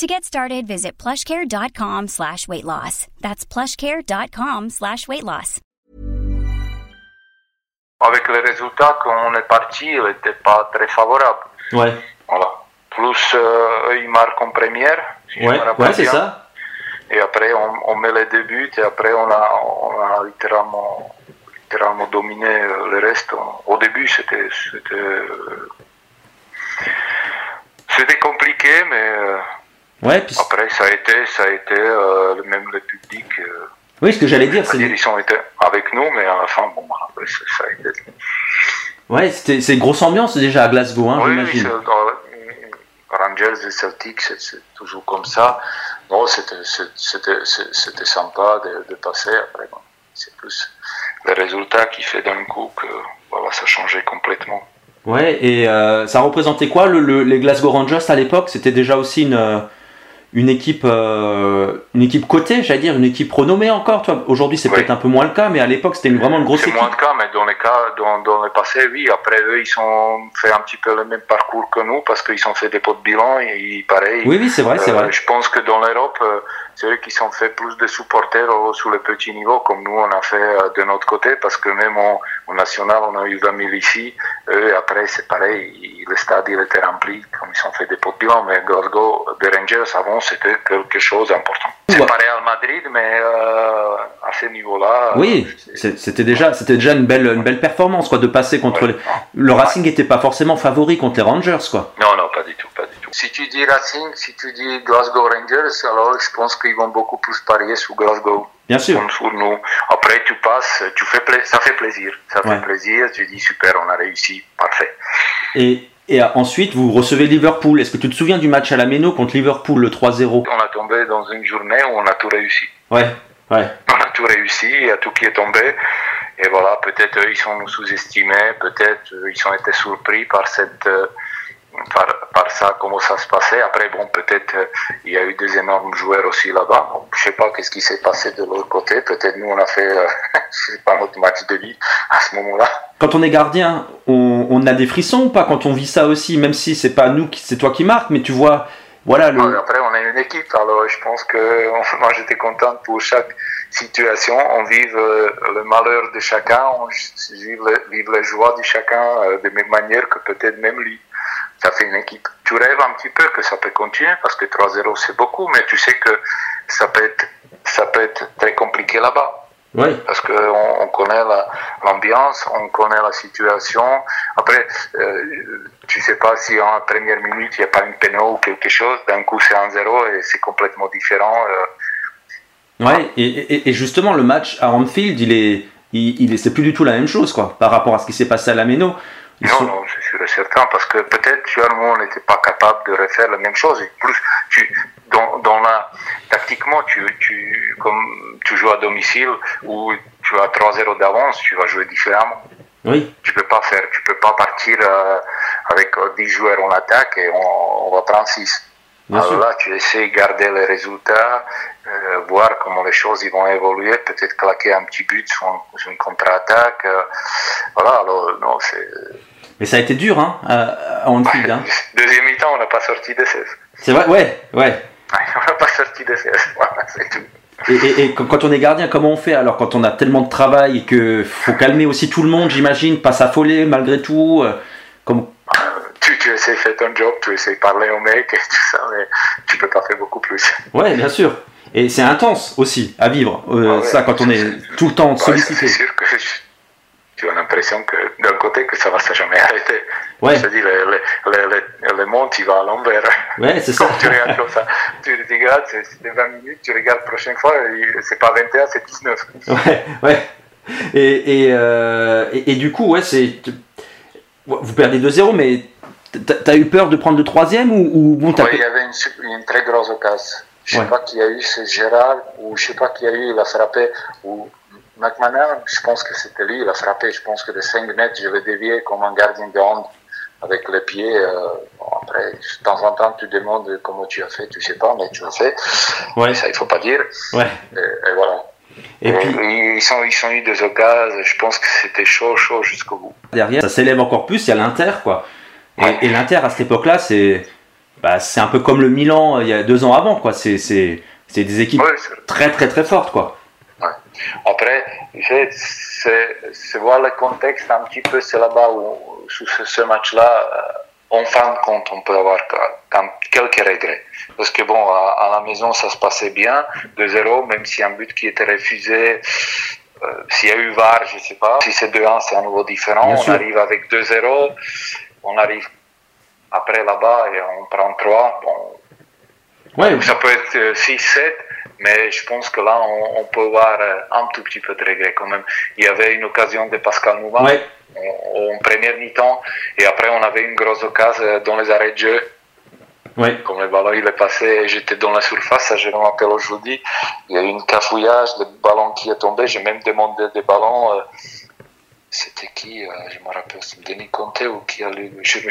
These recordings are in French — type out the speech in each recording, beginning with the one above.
To get started, visit plushcare.com slash weight loss. That's plushcare.com slash weight loss. Avec les résultats qu'on est parti, il n'était pas très favorable. Ouais. Voilà. Plus euh, ils marquent en première. si Ouais, ouais c'est ça. Et après, on, on met les deux buts et après, on a, on a littéralement, littéralement dominé euh, le reste. Au début, c'était, c'était, euh, c'était compliqué, mais euh, Ouais, puis après, ça a été, ça a été euh, le- même le public. euh, oui, ce que j'allais dire, c'est ils ont été avec nous, mais à la fin, bon, après, ça, ça a été. ouais, c'est une grosse ambiance déjà à Glasgow, hein, oui, j'imagine. dans- Rangers et Celtic, c'est, toujours comme ça. Non, c'était, sympa de, de passer. Après, bon, c'est plus le résultat qui fait d'un coup que voilà, ça changeait complètement. Ouais, et euh, ça représentait quoi le, le- les Glasgow Rangers à l'époque? C'était déjà aussi une, euh, une équipe euh, une équipe cotée, j'allais dire, une équipe renommée encore. Toi, aujourd'hui c'est Oui. peut-être un peu moins le cas, mais à l'époque c'était vraiment une grosse C'est équipe. moins de cas, mais dans les cas, dans, dans le passé, oui. Après, eux, ils ont fait un petit peu le même parcours que nous parce qu'ils ont fait des pots de bilan et pareil. Oui, oui, c'est vrai, c'est Euh, vrai. Je pense que dans l'Europe, euh, c'est eux qui sont fait plus de supporters euh, sur le petit niveau, comme nous on a fait de notre côté, parce que même en, en national, on a eu 20 000 ici. Eux, après, c'est pareil, il- le stade il était rempli, comme ils ont fait des pots de bilan. Mais Glasgow, des Rangers, avant, c'était quelque chose d'important. C'est Ouais. pas Real Madrid, mais euh, à ce niveau-là. Oui, euh, c'est- c'était déjà, c'était déjà une belle, une belle performance quoi, de passer contre Ouais. les... le Racing n'était pas forcément favori contre les Rangers quoi. Non, non, pas du tout, pas du tout. Si tu dis Racing, si tu dis Glasgow Rangers, alors je pense qu'ils vont beaucoup plus parier sur Glasgow. Bien sûr. sur nous. Après, tu passes, tu fais pla- ça fait plaisir. Ça Ouais. fait plaisir. Tu dis super, on a réussi, parfait. Et, et ensuite vous recevez Liverpool. Est-ce que tu te souviens du match à la Méno contre Liverpool le 3-0 On a tombé dans une journée où on a tout réussi. Ouais, ouais. On a tout réussi, il y a tout qui est tombé. Et voilà, peut-être eux, ils sont nous sous-estimés, peut-être euh, ils ont été surpris par cette, euh, par, par ça, comment ça se passait. Après, bon, peut-être euh, il y a eu des énormes joueurs aussi là-bas. Bon, je sais pas qu'est-ce qui s'est passé de l'autre côté. Peut-être nous, on a fait, euh, je sais pas, notre match de vie à ce moment-là. Quand on est gardien, on, on a des frissons ou pas quand on vit ça aussi, même si c'est pas nous, c'est toi qui marque, mais tu vois, voilà le. Après, on est une équipe, alors je pense que moi j'étais content pour chaque situation. On vive euh, le malheur de chacun, on vive, vive la joie de chacun euh, de même manière que peut-être même lui. Ça fait une équipe. Tu rêves un petit peu que ça peut continuer parce que 3-0 c'est beaucoup, mais tu sais que ça peut être, ça peut être très compliqué là-bas Parce qu'on on connaît la- l'ambiance, on connaît la situation. Après, euh, tu sais pas si en première minute il n'y a pas une péno ou quelque chose, d'un coup c'est 1-0 et c'est complètement différent. euh. Ouais, et, et- et justement, le match à Anfield, il est, il, il est, c'est plus du tout la même chose, quoi, par rapport à ce qui s'est passé à la Méno. Ils Non, sont- non, suis sûr et certain, parce que peut-être finalement on n'était pas capable de refaire la même chose. Et plus, tu, dans, dans la, tactiquement, tu, tu, comme tu joues à domicile ou tu as 3-0 d'avance, tu vas jouer différemment. Oui, tu peux pas faire, tu peux pas partir euh, avec euh, 10 joueurs en attaque et on, on va prendre 6. bien Alors sûr. là, tu essaies de garder les résultats, euh, voir comment les choses ils vont évoluer, peut-être claquer un petit but sur, un- sur une contre-attaque. euh, voilà, alors non, c'est. Mais ça a été dur, hein, à Anfield. Hein. Deuxième mi-temps, on n'a pas sorti de 16. C'est vrai, ouais, ouais. On n'a pas sorti de 16. Voilà, c'est tout. Et, et- et quand on est gardien, comment on fait alors quand on a tellement de travail et que faut calmer aussi tout le monde, j'imagine, pas s'affoler malgré tout. euh, comme... Tu, tu essaies de faire ton job, tu essaies de parler au mec et tout ça, mais tu peux pas faire beaucoup plus. Ouais, bien sûr. Et c'est intense aussi à vivre, euh, Ah ouais. ça, quand on est tout le temps Ouais, sollicité. c'est sûr que je- tu as l'impression que d'un côté que ça va se jamais arrêter. Ouais. Je dis, le, le, le, le, monde, il va à l'envers. Ouais, c'est ça. Tu regardes comme ça, tu regardes, c'est c'est 20 minutes, tu regardes la prochaine fois, c'est pas 21, c'est 19. Ouais, ouais. Et, et, euh, et, et du coup, ouais, c'est. Vous perdez 2-0, mais t'as eu peur de prendre le troisième ou, ou bon, Ouais, il y avait une, très grosse occasion. Je sais Ouais. pas qui a eu, c'est Gérard, ou je sais pas qui a eu, il a frappé, ou McMahon, je pense que c'était lui, il a frappé. Je pense que de 5 mètres, je vais dévier comme un gardien de hand avec les pieds. Euh, après, de temps en temps, tu demandes comment tu as fait, tu sais pas, mais tu as fait. Ouais. ça, il faut pas dire. Ouais. Et, voilà. Et, puis, ils, sont, ils sont eu des occasions, je pense que c'était chaud, chaud jusqu'au bout. Derrière, ça s'élève encore plus, il y a l'Inter, quoi. Et, l'Inter, à cette époque-là, c'est bah, un peu comme le Milan euh, il y a deux ans avant, quoi. C'est des équipes très, très, très fortes, quoi. Après, c'est voir le contexte un petit peu, c'est là-bas où, sous ce, match-là, euh, en fin de compte, on peut avoir quelques regrets. Parce que bon, à, la maison, ça se passait bien, 2-0, même si un but qui était refusé, euh, s'il y a eu VAR, je ne sais pas. Si c'est 2-1, c'est à nouveau différent. on arrive avec 2-0, on arrive après là-bas et on prend 3. Bon, ouais. Ça peut être 6-7. Mais je pense que là, on, peut voir euh, un tout petit peu de regret quand même. Il y avait une occasion de Pascal Mouvin en, première mi-temps, et après, on avait une grosse occasion euh, dans les arrêts de jeu. Comme le ballon il est passé, j'étais dans la surface, ça je me rappelle aujourd'hui. Il y a eu une cafouillage, le ballon qui est tombé. J'ai même demandé des ballons. Euh, c'était qui euh, Je me rappelle, c'est Denis Conte ou qui a eu, je, je,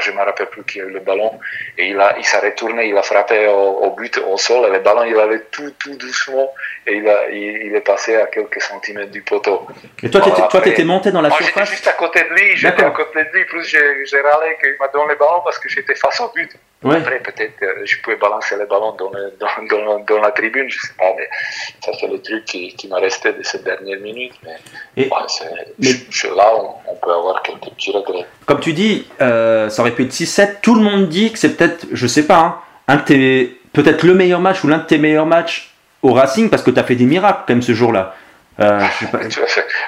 je, me rappelle plus qui a eu le ballon. Et il, a, il s'est retourné, il a frappé au, but, au sol, et le ballon, il allait tout, tout doucement, et il, a, il, est passé à quelques centimètres du poteau. Et toi, tu étais monté dans la moi, surface J'étais juste à côté de lui, j'étais à côté de lui, plus j'ai râlé qu'il m'a donné le ballon parce que j'étais face au but. Après, peut-être euh, je pouvais balancer le ballon dans, dans, dans, la tribune, je sais pas, mais ça c'est le truc qui, qui m'a resté de ces dernières minutes. Mais, Et, là, on, peut avoir quelques petits regrets. Comme tu dis, euh, ça aurait pu être 6-7. Tout le monde dit que c'est peut-être, je sais pas, hein, un peut-être le meilleur match ou l'un de tes meilleurs matchs au Racing parce que tu as fait des miracles quand même ce jour-là. Euh,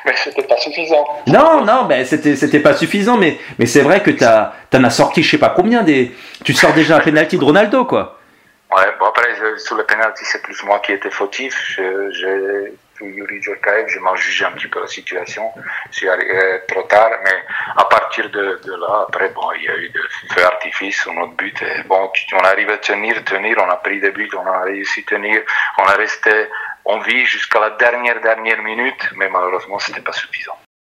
mais c'était pas suffisant. Non, non, mais c'était, c'était pas suffisant, mais, mais c'est vrai que tu en as sorti, je sais pas combien, des... tu sors déjà un penalty de Ronaldo, quoi. Ouais, bon après, sur le penalty, c'est plus moi qui étais fautif. J'ai Yuri Djorkaev, je m'en jugé un petit peu la situation. Je suis arrivé trop tard, mais à partir de, de, là, après, bon, il y a eu de feu artifice, notre but. Et bon, on arrive à tenir, tenir, on a pris des buts, on a réussi à tenir, on a resté on vit jusqu'à la dernière, dernière minute, mais malheureusement, ce n'était pas suffisant.